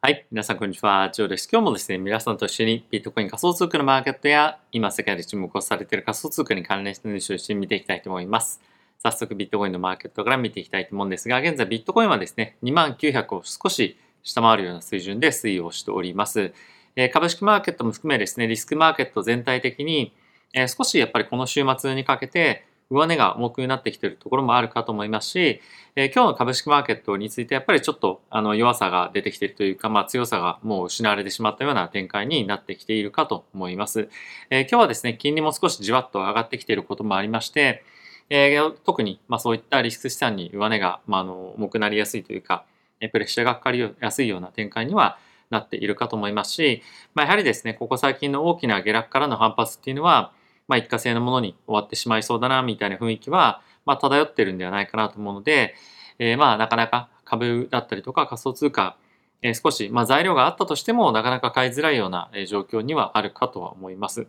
はい。皆さん、こんにちは。ジョーです。今日もですね、皆さんと一緒にビットコイン仮想通貨のマーケットや、今世界で注目をされている仮想通貨に関連したニュースを一緒に見ていきたいと思います。早速、ビットコインのマーケットから見ていきたいと思うんですが、現在ビットコインはですね、2900を少し下回るような水準で推移をしております。え株式マーケットも含めですね、リスクマーケット全体的に、え少しやっぱりこの週末にかけて、上値が重くなってきているところもあるかと思いますし、えー、今日の株式マーケットについてやっぱりちょっとあの弱さが出てきているというか、まあ、強さがもう失われてしまったような展開になってきているかと思います。えー、今日はですね、金利も少しじわっと上がってきていることもありまして、えー、特にまあそういったリスク資産に上値がまああの重くなりやすいというか、プレッシャーがかかりやすいような展開にはなっているかと思いますし、まあ、やはりですね、ここ最近の大きな下落からの反発っていうのは、まあ、一過性のものに終わってしまいそうだな、みたいな雰囲気は、まあ、漂ってるんではないかなと思うので、えー、まあ、なかなか株だったりとか仮想通貨、えー、少し、まあ、材料があったとしても、なかなか買いづらいような状況にはあるかとは思います。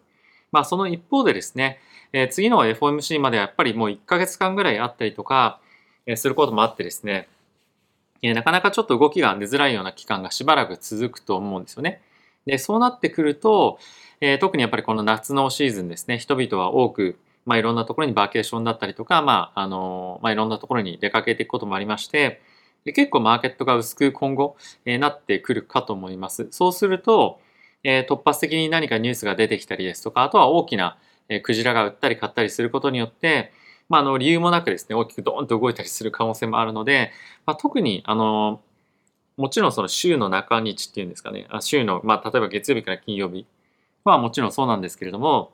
まあ、その一方でですね、えー、次の FOMC まではやっぱりもう1ヶ月間ぐらいあったりとか、えー、することもあってですね、えー、なかなかちょっと動きが出づらいような期間がしばらく続くと思うんですよね。で、そうなってくると、えー、特にやっぱりこの夏のシーズンですね、人々は多く、まあ、いろんなところにバケーションだったりとか、まあ、あの、まあ、いろんなところに出かけていくこともありまして、で結構マーケットが薄く今後、えー、なってくるかと思います。そうすると、えー、突発的に何かニュースが出てきたりですとか、あとは大きな、えー、クジラが売ったり買ったりすることによって、まあ、あの理由もなくですね、大きくドーンと動いたりする可能性もあるので、まあ、特に、あの、もちろんその週の中日っていうんですかね、あ週の、まあ、例えば月曜日から金曜日はもちろんそうなんですけれども、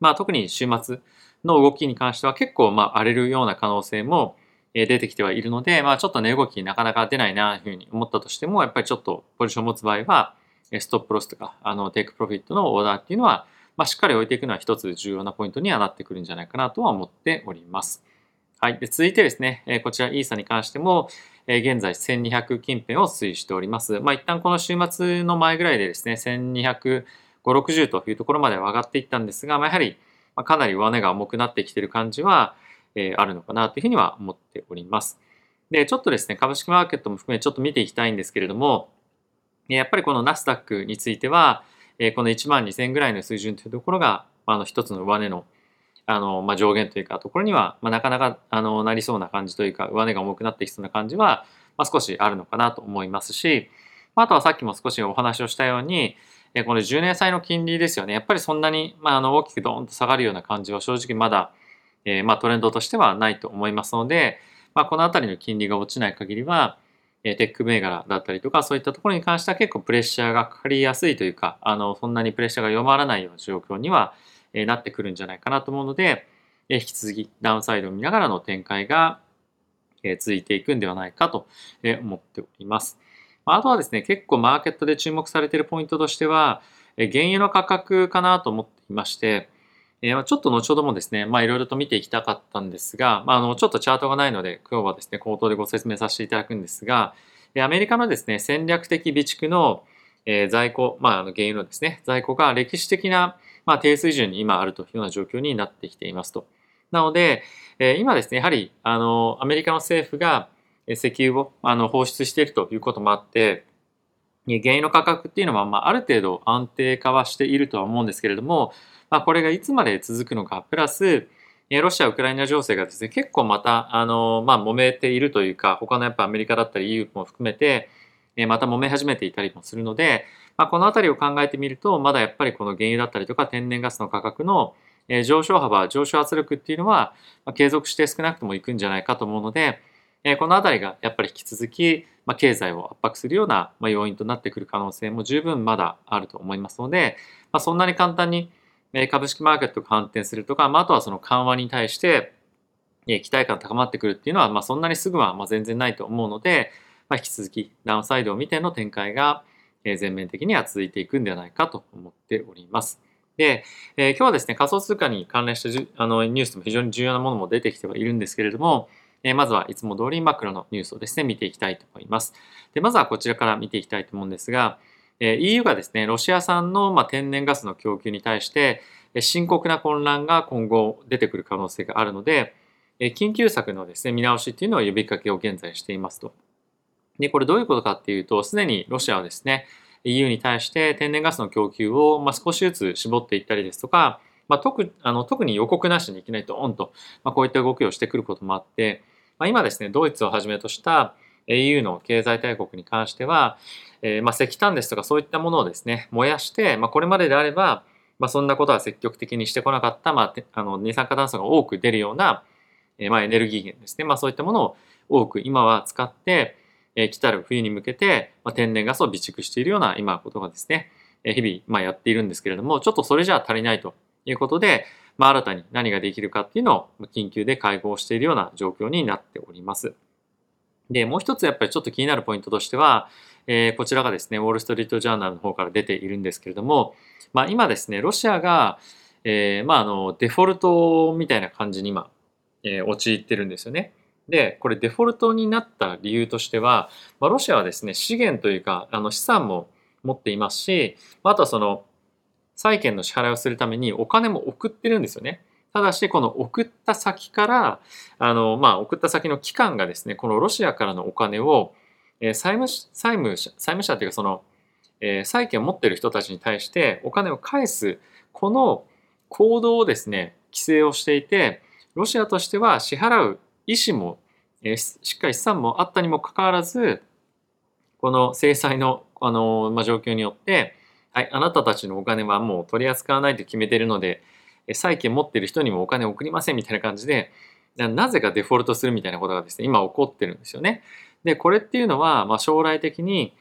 まあ、特に週末の動きに関しては結構、まあ、荒れるような可能性も出てきてはいるので、まあ、ちょっと値動きなかなか出ないなというふうに思ったとしても、やっぱりちょっとポジションを持つ場合は、ストップロスとか、あの、テイクプロフィットのオーダーっていうのは、まあ、しっかり置いていくのは一つ重要なポイントにはなってくるんじゃないかなとは思っております。はい。で続いてですね、こちらイーサに関しても、え現在1200近辺を推移しております。まあ、一旦この週末の前ぐらいでですね、1250、60というところまで上がっていったんですが、まあ、やはりかなり上値が重くなってきている感じは、えー、あるのかなというふうには思っております。で、ちょっとですね、株式マーケットも含めちょっと見ていきたいんですけれども、やっぱりこのナスダックについては、えこの1万2000ぐらいの水準というところが、あの、一つの上値のあの、まあ、上限というか、ところには、まあ、なかなか、あの、なりそうな感じというか、上値が重くなってきそうな感じは、まあ、少しあるのかなと思いますし、まああとはさっきも少しお話をしたように、この10年債の金利ですよね。やっぱりそんなに、まあ、あの、大きくドーンと下がるような感じは正直まだ、えー、まあ、トレンドとしてはないと思いますので、まあ、このあたりの金利が落ちない限りは、えテック銘柄だったりとか、そういったところに関しては結構プレッシャーがかかりやすいというか、あの、そんなにプレッシャーが弱まらないような状況には、えなってくるんじゃないかなと思うので、え引き続きダウンサイドを見ながらの展開が、え続いていくんではないかとえ思っております。あとはですね、結構マーケットで注目されているポイントとしては、え原油の価格かなと思っていまして、えちょっと後ほどもですね、まあいろいろと見ていきたかったんですが、まあ、あのちょっとチャートがないので、今日はですね、口頭でご説明させていただくんですが、アメリカのですね、戦略的備蓄の在庫、まあ、あの原油のですね、在庫が歴史的な、まあ、低水準に今あるというような状況になってきていますと。なので、え今ですね、やはり、あの、アメリカの政府が石油をあの放出しているということもあって、原油の価格っていうのは、まあ、ある程度安定化はしているとは思うんですけれども、まあ、これがいつまで続くのか、プラス、ロシア・ウクライナ情勢がですね、結構また、あの、まあ、揉めているというか、他のやっぱアメリカだったり EU も含めて、また揉め始めていたりもするので、まあ、このあたりを考えてみると、まだやっぱりこの原油だったりとか天然ガスの価格の上昇幅、上昇圧力っていうのは、継続して少なくともいくんじゃないかと思うので、このあたりがやっぱり引き続き、ま経済を圧迫するような要因となってくる可能性も十分まだあると思いますので、ま、そんなに簡単に株式マーケットが反転するとか、まあ、とはその緩和に対して期待感高まってくるっていうのは、ま、そんなにすぐは全然ないと思うので、ま、引き続きダウンサイドを見ての展開が全面的には続いていくんではないかと思っております。で、えー、今日はですね、仮想通貨に関連したあのニュースも非常に重要なものも出てきてはいるんですけれども、えー、まずはいつも通りマクロのニュースをですね、見ていきたいと思います。で、まずはこちらから見ていきたいと思うんですが、えー、EU がですね、ロシア産の、まあ、天然ガスの供給に対して、深刻な混乱が今後出てくる可能性があるので、緊急策のですね、見直しっていうのを呼びかけを現在していますと。で、これどういうことかっていうと、すでにロシアはですね、EU に対して天然ガスの供給を、まあ、少しずつ絞っていったりですとか、まあ、特あの特に予告なしにいきなりドーンと、まあ、こういった動きをしてくることもあって、まあ、今ですね、ドイツをはじめとした EU の経済大国に関しては、えー、まあ石炭ですとかそういったものをですね、燃やして、まあ、これまでであれば、まあ、そんなことは積極的にしてこなかった、まあ、あの二酸化炭素が多く出るような、えー、まあエネルギー源ですね、まあ、そういったものを多く今は使って、えー、来たる冬に向けて、まあ、天然ガスを備蓄しているような今ことがですね、えー、日々、まあ、やっているんですけれども、ちょっとそれじゃ足りないということで、まあ、新たに何ができるかっていうのを緊急で会合しているような状況になっております。で、もう一つやっぱりちょっと気になるポイントとしては、えー、こちらがですね、ウォール・ストリート・ジャーナルの方から出ているんですけれども、まあ、今ですね、ロシアが、えー、まあ、あの、デフォルトみたいな感じに今、えー、陥ってるんですよね。で、これデフォルトになった理由としては、まあ、ロシアはですね、資源というか、あの資産も持っていますし、あとはその、債権の支払いをするためにお金も送ってるんですよね。ただし、この送った先から、あの、まあ、送った先の機関がですね、このロシアからのお金を、えー、債務、債務者、債務者っていうか、その、えー、債権を持っている人たちに対してお金を返す、この行動をですね、規制をしていて、ロシアとしては支払う意思も、えー、しっかり資産もあったにもかかわらず、この制裁の、あのまあ、状況によって、はい、あなたたちのお金はもう取り扱わないと決めてるので、債権持ってる人にもお金を送りませんみたいな感じで、なぜかデフォルトするみたいなことがですね、今起こってるんですよね。で、これっていうのは、まあ、将来的に、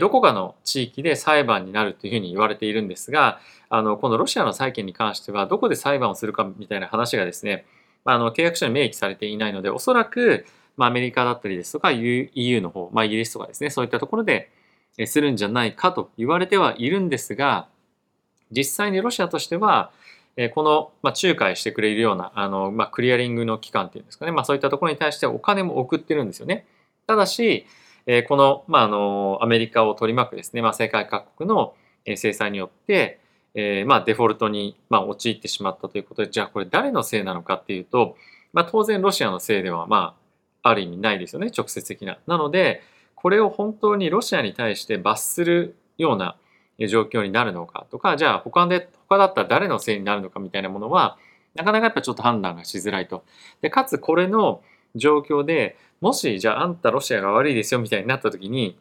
どこかの地域で裁判になるというふうに言われているんですが、あの、このロシアの債権に関しては、どこで裁判をするかみたいな話がですね、あの、契約書に明記されていないので、おそらく、まあ、アメリカだったりですとか、EU の方、まあ、イギリスとかですね、そういったところでするんじゃないかと言われてはいるんですが、実際にロシアとしては、この、まあ、仲介してくれるような、あの、まあ、クリアリングの機関っていうんですかね、まあ、そういったところに対してお金も送ってるんですよね。ただし、この、まあ、あの、アメリカを取り巻くですね、まあ、世界各国の制裁によって、えー、まあ、デフォルトに、まあ、陥ってしまったということで、じゃあこれ誰のせいなのかっていうと、まあ、当然ロシアのせいでは、まあ、ある意味ないですよね、直接的な。なので、これを本当にロシアに対して罰するような状況になるのかとか、じゃあ他で、他だったら誰のせいになるのかみたいなものは、なかなかやっぱちょっと判断がしづらいと。で、かつこれの状況でもし、じゃああんたロシアが悪いですよみたいになった時に、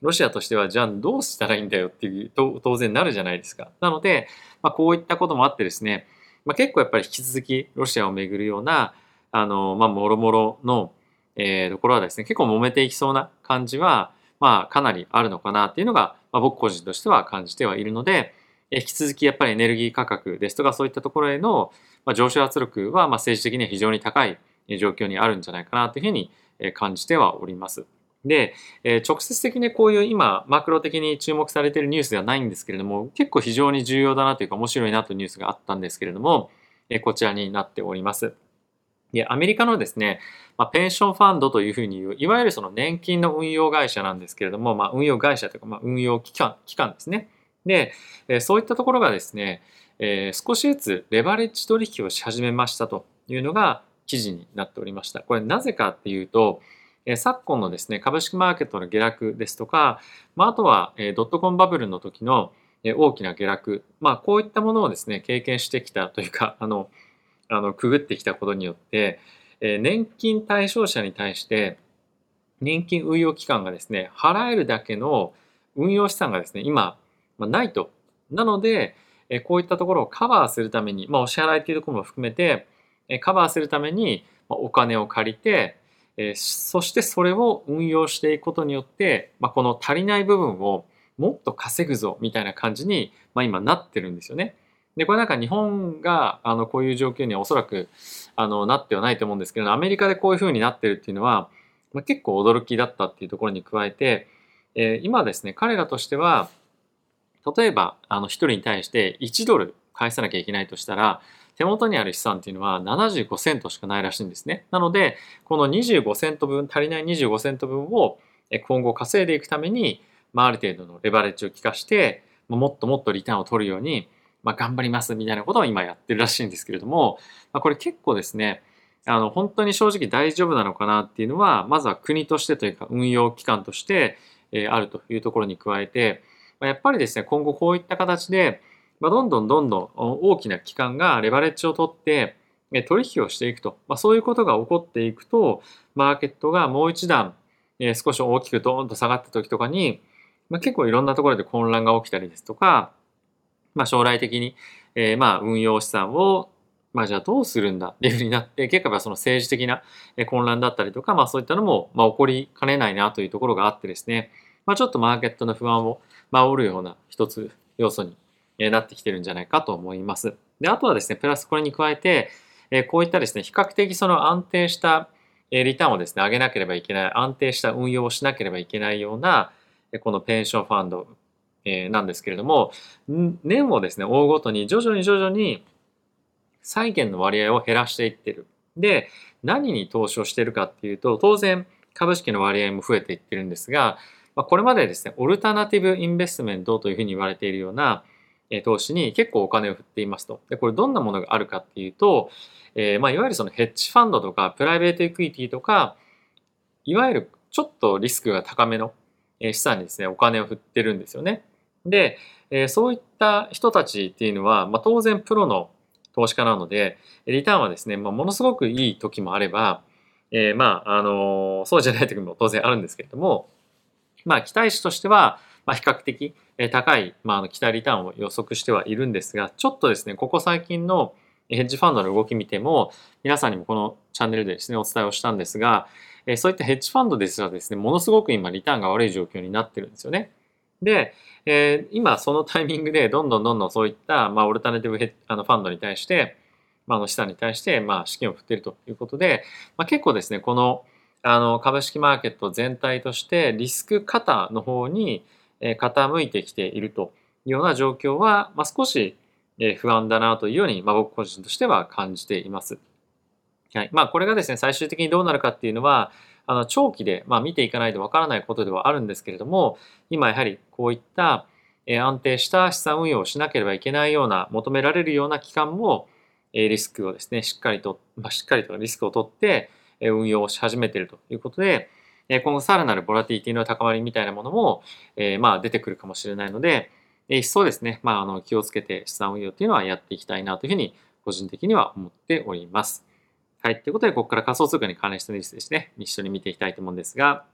ロシアとしてはじゃあどうしたらいいんだよっていうと当然なるじゃないですか。なので、まあ、こういったこともあってですね、まあ、結構やっぱり引き続きロシアをめぐるような、あの、まあ、もろもろの、えー、ところはですね、結構揉めていきそうな感じは、まあ、かなりあるのかなっていうのが、まあ、僕個人としては感じてはいるので、引き続きやっぱりエネルギー価格ですとかそういったところへの上昇圧力はま政治的には非常に高い状況にあるんじゃないかなというふうに感じてはおります。で、え直接的にこういう今マクロ的に注目されているニュースではないんですけれども結構非常に重要だなというか面白いなというニュースがあったんですけれどもえこちらになっております。で、アメリカのですね、まあ、ペンションファンドというふうに言う、いわゆるその年金の運用会社なんですけれども、まあ、運用会社というか、まあ、運用機関、機関ですね。で、えそういったところがですね、えー、少しずつレバレッジ取引をし始めましたというのが記事になっておりました。これなぜかっていうと、え、昨今のですね、株式マーケットの下落ですとか、まあ、とは、え、ドットコンバブルの時の、え大きな下落、まあ、こういったものをですね、経験してきたというか、あの、あのくぐってきたことによって、え、年金対象者に対して年金運用機関がですね払えるだけの運用資産がですね今、ま、ないと。なので、え、こういったところをカバーするために、まあ、お支払いというところも含めて、え、カバーするために、ま、お金を借りて、え、そしてそれを運用していくことによって、まあ、この足りない部分をもっと稼ぐぞみたいな感じに、まあ、今なってるんですよね。で、これなんか日本があのこういう状況にはおそらくあのなってはないと思うんですけど、アメリカでこういうふうになってるっていうのは、まあ、結構驚きだったっていうところに加えて、えー、今ですね、彼らとしては、例えばあの1人に対して1ドル返さなきゃいけないとしたら、手元にある資産っていうのは75セントしかないらしいんですね。なので、この25セント分、足りない25セント分を今後稼いでいくために、まあ、ある程度のレバレッジを効かして、もっともっとリターンを取るようにまあ、頑張りますみたいなことを今やってるらしいんですけれども、まあ、これ結構ですね、あの、本当に正直大丈夫なのかなっていうのは、まずは国としてというか運用機関として、え、あるというところに加えて、やっぱりですね、今後こういった形で、まあ、どんどんどんどん大きな機関がレバレッジを取って、取引をしていくと、まあ、そういうことが起こっていくと、マーケットがもう一段、え、少し大きくドーンと下がった時とかに、まあ、結構いろんなところで混乱が起きたりですとか、まあ、将来的に、えー、まあ運用資産をまあじゃあどうするんだ？っていうふうになって、結構その政治的な混乱だったりとか、まあそういったのも、まあ起こりかねないなというところがあってですね、まあちょっとマーケットの不安を、まあ、煽るような一つ要素になってきてるんじゃないかと思います。で、あとはですね、プラスこれに加えて、こういったですね、比較的その安定したリターンをですね、上げなければいけない、安定した運用をしなければいけないような、このペンションファンド、なんですけれども、年をですね、追うごとに徐々に徐々に債券の割合を減らしていってる。で、何に投資をしてるかっていうと、当然株式の割合も増えていってるんですが、これまでですね、オルタナティブインベストメントというふうに言われているような、投資に結構お金を振っていますと。で、これどんなものがあるかっていうと、えー、まあ、いわゆるそのヘッジファンドとか、プライベートエクイティとか、いわゆるちょっとリスクが高めの資産にですね、お金を振ってるんですよね。で、えー、そういった人たちっていうのは、まあ、当然プロの投資家なので、リターンはですね、まあ、ものすごくいい時もあれば、えー、まあ、あの、そうじゃない時も当然あるんですけれども、まあ、期待値としては、まあ、比較的高い、まあ、あの期待リターンを予測してはいるんですが、ちょっとですね、ここ最近のヘッジファンドの動き見ても、皆さんにもこのチャンネルでですね、お伝えをしたんですが、そういったヘッジファンドですらですね、ものすごく今リターンが悪い状況になってるんですよね。で、えー、今そのタイミングでどんどんどんどんそういった、まあ、オルタナティブヘあのファンドに対して、まあ、の資産に対して、まあ、資金を振っているということで、まあ、結構ですね、このあの株式マーケット全体としてリスク型の方に、傾いてきているというような状況は、まあ、少し不安だなというように、まあ、僕個人としては感じています。はいまあ、これがですね最終的にどうなるかっていうのはあの長期で、まあ、見ていかないとわからないことではあるんですけれども今やはりこういった安定した資産運用をしなければいけないような求められるような期間もリスクをですねしっかりと、まあ、しっかりとリスクを取って運用をし始めているということで今後さらなるボラティティの高まりみたいなものも、え、まあ出てくるかもしれないので、え一層ですね、まあ、あの気をつけて資産運用っていうのはやっていきたいなというふうに個人的には思っております。はい。ということで、ここから仮想通貨に関連したニュースですね、一緒に見ていきたいと思うんですが、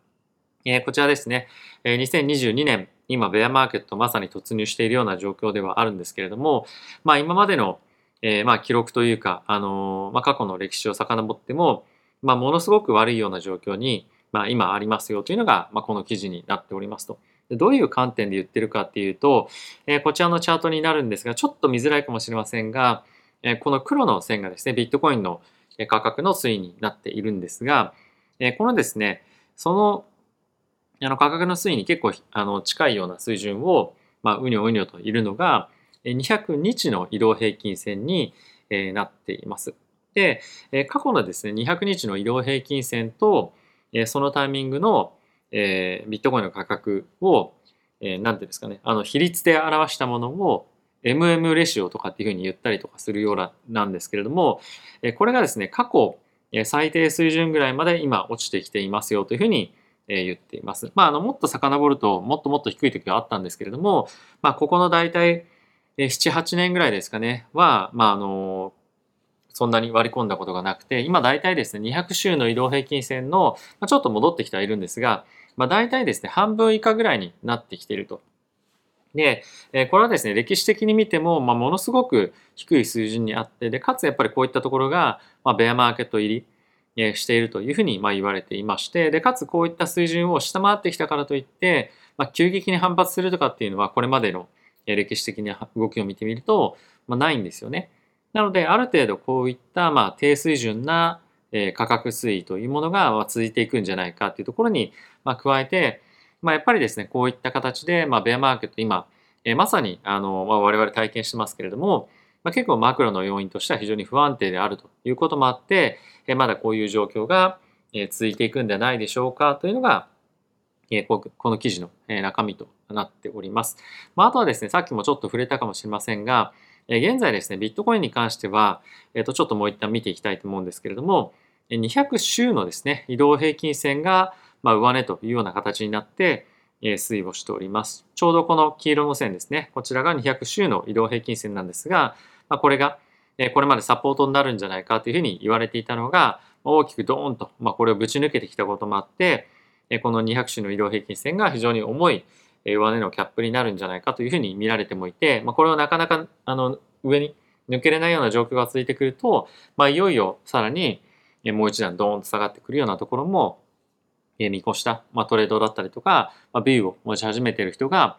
え、こちらですね、え、2022年、今、ベアマーケットまさに突入しているような状況ではあるんですけれども、まあ、今までの、えー、まあ、記録というか、あのまあ、過去の歴史を遡っても、まあ、ものすごく悪いような状況に、まあ、今ありますよというのが、まあ、この記事になっておりますと。どういう観点で言ってるかっていうと、えー、こちらのチャートになるんですが、ちょっと見づらいかもしれませんが、えー、この黒の線がですね、ビットコインの価格の推移になっているんですが、えー、このですね、そのあの価格の推移に結構あの近いような水準を、まあ、うにょうにょといるのが、200日の移動平均線になっています。で、過去のですね、200日の移動平均線と、えそのタイミングの、えビットコインの価格を、えー、ていうんですかね、あの比率で表したものを MM レシオとかっていうふうに言ったりとかするようなんですけれども、えこれがですね、過去最低水準ぐらいまで今落ちてきていますよというふうに言っています。まあ、あのもっと遡るともっともっと低い時はあったんですけれども、まあ、ここの大体7、8年ぐらいですかね、は、まあ、あの、そんなに割り込んだことがなくて、今大体ですね、200週の移動平均線の、ま、ちょっと戻ってきてはいるんですが、まあ、大体ですね、半分以下ぐらいになってきていると。で、えこれはですね、歴史的に見ても、まあ、ものすごく低い水準にあって、で、かつやっぱりこういったところが、まあ、ベアマーケット入り、えしているというふうにま言われていまして、で、かつこういった水準を下回ってきたからといって、まあ、急激に反発するとかっていうのは、これまでの歴史的な動きを見てみると、まあ、ないんですよね。なので、ある程度こういったまあ低水準な価格推移というものが続いていくんじゃないかというところにま加えて、まあ、やっぱりですね、こういった形で、まあ、ベアマーケット今、えまさにあの、ま、我々体験してますけれども、ま、結構マクロの要因としては非常に不安定であるということもあって、えまだこういう状況が続いていくんではないでしょうかというのが、えこの記事の中身となっております。まあ、あとはですね、さっきもちょっと触れたかもしれませんが、え現在ですね、ビットコインに関しては、えっ、と、ちょっともう一旦見ていきたいと思うんですけれども、200週のですね、移動平均線が、まあ、上値というような形になって、え推移をしております。ちょうどこの黄色の線ですね、こちらが200週の移動平均線なんですが、まあ、これが、えこれまでサポートになるんじゃないかというふうに言われていたのが、大きくドーンと、まあ、これをぶち抜けてきたこともあって、この200種の移動平均線が非常に重い上値のキャップになるんじゃないかというふうに見られてもいて、まあ、これをなかなかあの上に抜けれないような状況が続いてくると、まあ、いよいよさらにもう一段ドーンと下がってくるようなところも見越した、まあ、トレードだったりとか、まあ、ビューを持ち始めている人が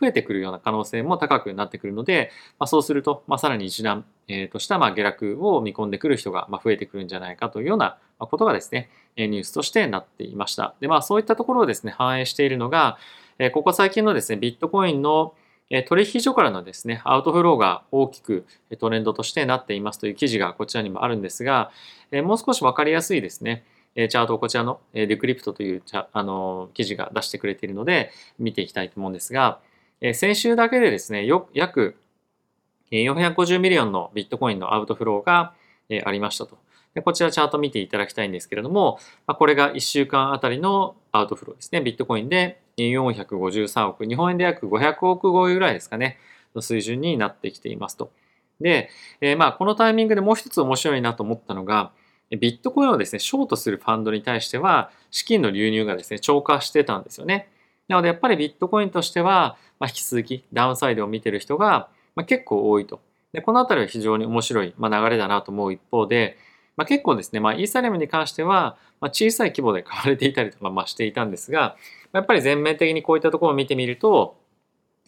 増えてくるような可能性も高くなってくるので、まあ、そうすると、まあ、さらに一段、えー、としたまあ下落を見込んでくる人がまあ増えてくるんじゃないかというようなことがですね、ニュースとしてなっていました。で、まあそういったところをですね、反映しているのが、ここ最近のですね、ビットコインの取引所からのですね、 outflow が大きくトレンドとしてなっていますという記事がこちらにもあるんですが、もう少しわかりやすいですね、チャートをこちらの Decrypt というあの記事が出してくれているので見ていきたいと思うんですが、先週だけでですね、約450 million のビットコインの outflow がありましたと。でこちらチャート見ていただきたいんですけれども、これが1週間あたりのアウトフローですね。ビットコインで453億、日本円で約500億超えぐらいですかね、の水準になってきていますと。で、えー、まあこのタイミングでもう一つ面白いなと思ったのが、ビットコインをですね、ショートするファンドに対しては、資金の流入がですね、超過してたんですよね。なので、やっぱりビットコインとしては、まあ、引き続きダウンサイドを見てる人が、まあ、結構多いと。で、このあたりは非常に面白い、まあ、流れだなと思う一方で、まあ、結構ですね、まあ、イーサリアムに関しては、まあ、小さい規模で買われていたりとか、まあ、していたんですが、やっぱり全面的にこういったところを見てみると、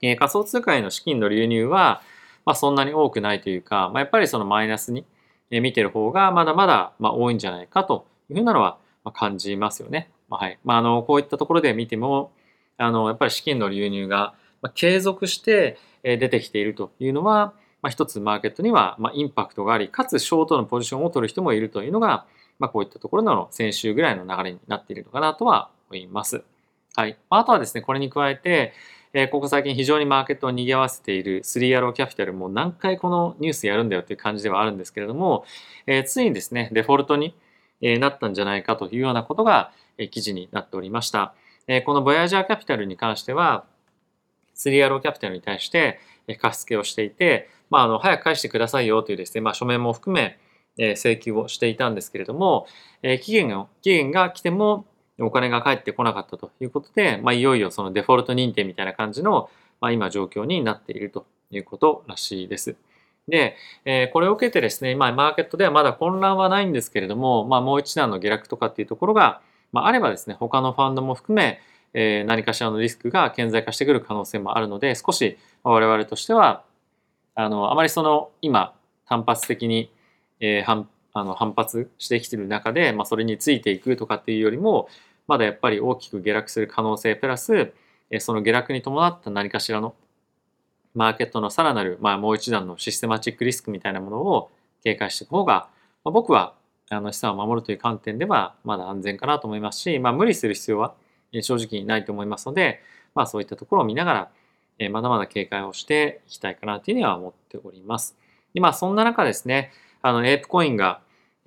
えー、仮想通貨への資金の流入は、まあ、そんなに多くないというか、まあ、やっぱりそのマイナスに見てる方がまだまだまあ多いんじゃないかというふうなのは感じますよね。まあ、はい。まあ、あの、こういったところで見ても、あの、やっぱり資金の流入が継続して出てきているというのは、まあ、一つマーケットにはまあインパクトがあり、かつショートのポジションを取る人もいるというのが、まあ、こういったところの先週ぐらいの流れになっているのかなとは思います。はい。あとはですね、これに加えて、えー、ここ最近非常にマーケットを賑わせているスリーアローキャピタルも何回このニュースやるんだよという感じではあるんですけれども、えー、ついにですね、デフォルトに、えー、なったんじゃないかというようなことが、えー、記事になっておりました。えー、このボヤージャーキャピタルに関しては、スリーアローキャピタルに対してえ貸付をしていて、まあ、あの早く返してくださいよというですね、まあ、書面も含め、え請求をしていたんですけれども、え期限が期限が来てもお金が返ってこなかったということで、まあ、いよいよそのデフォルト認定みたいな感じの、まあ、今状況になっているということらしいです。で、えー、これを受けてですね、まあ、マーケットではまだ混乱はないんですけれども、まあ、もう一段の下落とかっていうところが、まあ、あればですね、他のファンドも含め、えー、何かしらのリスクが顕在化してくる可能性もあるので、少し我々としては、あの、あまりその今単発的に、えー、反あの反発してきている中で、まあ、それについていくとかっていうよりも、まだやっぱり大きく下落する可能性プラス、その下落に伴った何かしらのマーケットのさらなる、まあ、もう一段のシステマチックリスクみたいなものを警戒していく方が、まあ、僕はあの資産を守るという観点ではまだ安全かなと思いますし、まあ、無理する必要は正直ないと思いますので、まあ、そういったところを見ながら、えまだまだ警戒をしていきたいかなというふうには思っております。でまあ、そんな中ですね、あの、エープコインが、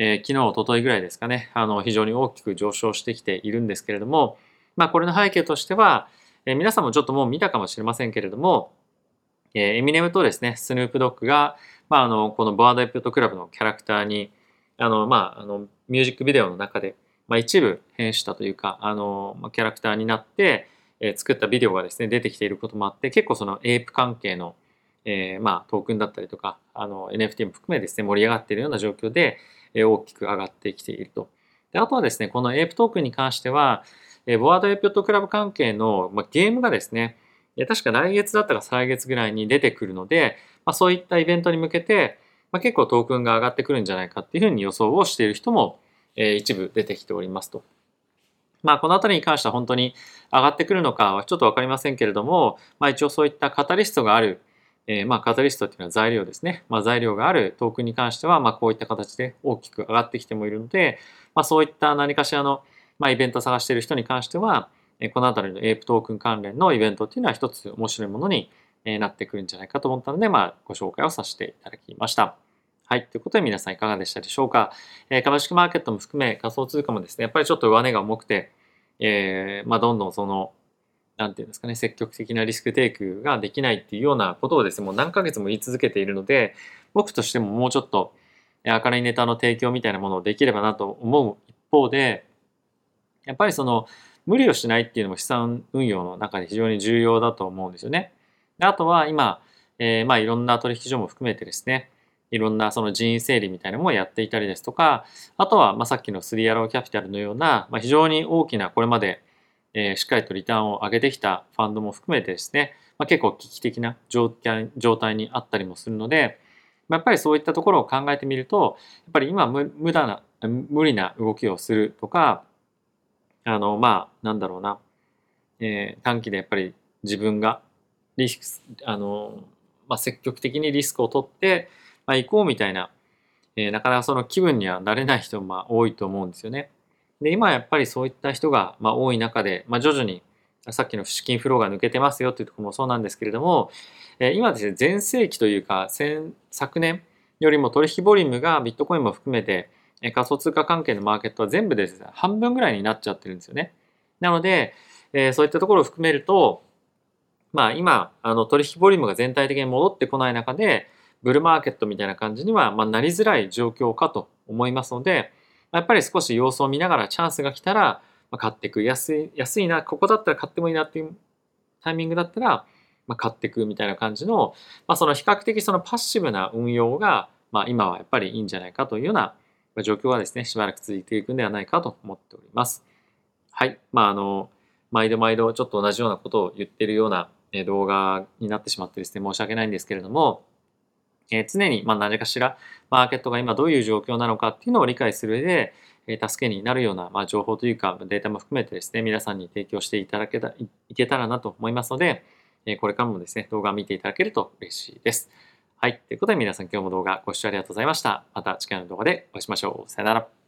えー、昨日、おとといぐらいですかね、あの、非常に大きく上昇してきているんですけれども、まあ、これの背景としては、えー、皆さんもちょっともう見たかもしれませんけれども、えー、エミネムとですね、スヌープドッグが、まあ、あの、このボアードエピットクラブのキャラクターに、あの、まあ、あの、ミュージックビデオの中で、まあ、一部変したというか、あの、ま、キャラクターになって、え、作ったビデオがですね、出てきていることもあって、結構そのエイプ関係の、えー、まあ、トークンだったりとか、あの、NFT も含めですね、盛り上がっているような状況で、えー、大きく上がってきていると。で、あとはですね、このエイプトークンに関しては、えー、ボワードエピットクラブ関係の、まあ、ゲームがですね、確か来月だったら再来月ぐらいに出てくるので、まあ、そういったイベントに向けて、まあ、結構トークンが上がってくるんじゃないかっていうふうに予想をしている人もえ一部出てきておりますと。まあ、この辺りに関しては本当に上がってくるのかはちょっと分かりませんけれども、まあ、一応そういったカタリストがある、えー、まあカタリストっていうのは材料ですね。まあ、材料があるトークンに関しては、まあ、こういった形で大きく上がってきてもいるので、まあ、そういった何かしらの、まあ、イベント探している人に関しては、えこの辺りのエイプトークン関連のイベントっていうのは一つ面白いものになってくるんじゃないかと思ったので、まあ、ご紹介をさせていただきました。はい。ということで皆さんいかがでしたでしょうか？えー、株式マーケットも含め仮想通貨もですね、やっぱりちょっと上値が重くて、えー、まあ、どんどんその、なんていうんですかね、積極的なリスクテイクができないっていうようなことをですね、もう何ヶ月も言い続けているので、僕としてももうちょっと明るいネタの提供みたいなものをできればなと思う一方で、やっぱりその、無理をしないっていうのも資産運用の中で非常に重要だと思うんですよね。あとは今、えー、まあいろんな取引所も含めてですね、いろんなその人員整理みたいなのもやっていたりですとか、あとはまあさっきの3アローキャピタルのような、まあ、非常に大きなこれまで、えー、しっかりとリターンを上げてきたファンドも含めてですね、まあ、結構危機的な状態にあったりもするので、まあ、やっぱりそういったところを考えてみると、やっぱり今無無駄な、無理な動きをするとか、あの、まあ、なんだろうな、えー、短期でやっぱり自分がリスク、あの、まあ、積極的にリスクを取って、まあ、行こうみたいな、えー、なかなかその気分にはなれない人も多いと思うんですよね。で、今やっぱりそういった人が、ま、多い中で、まあ、徐々にさっきの資金フローが抜けてますよというところもそうなんですけれども、え、今ですね、前世紀というか、昨年よりも取引ボリュームがビットコインも含めて、え仮想通貨関係のマーケットは全部ですね、半分ぐらいになっちゃってるんですよね。なので、え、そういったところを含めると、まあ今、あの取引ボリュームが全体的に戻ってこない中で、ブルマーケットみたいな感じには、ま、なりづらい状況かと思いますので、やっぱり少し様子を見ながらチャンスが来たら、買っていく。安い、安いな、ここだったら買ってもいいなっていうタイミングだったら、買っていくみたいな感じの、まあ、その比較的そのパッシブな運用が、まあ、今はやっぱりいいんじゃないかというような状況はですね、しばらく続いていくんではないかと思っております。はい。まあ、あの、毎度毎度ちょっと同じようなことを言ってるような動画になってしまってですね、申し訳ないんですけれども、え常にま何かしらマーケットが今どういう状況なのかっていうのを理解する上で、え助けになるような、ま情報というかデータも含めてですね、皆さんに提供していただけたいけたらなと思いますので、えこれからもですね、動画を見ていただけると嬉しいです。はい。ということで皆さん今日も動画ご視聴ありがとうございました。また次回の動画でお会いしましょう。さよなら。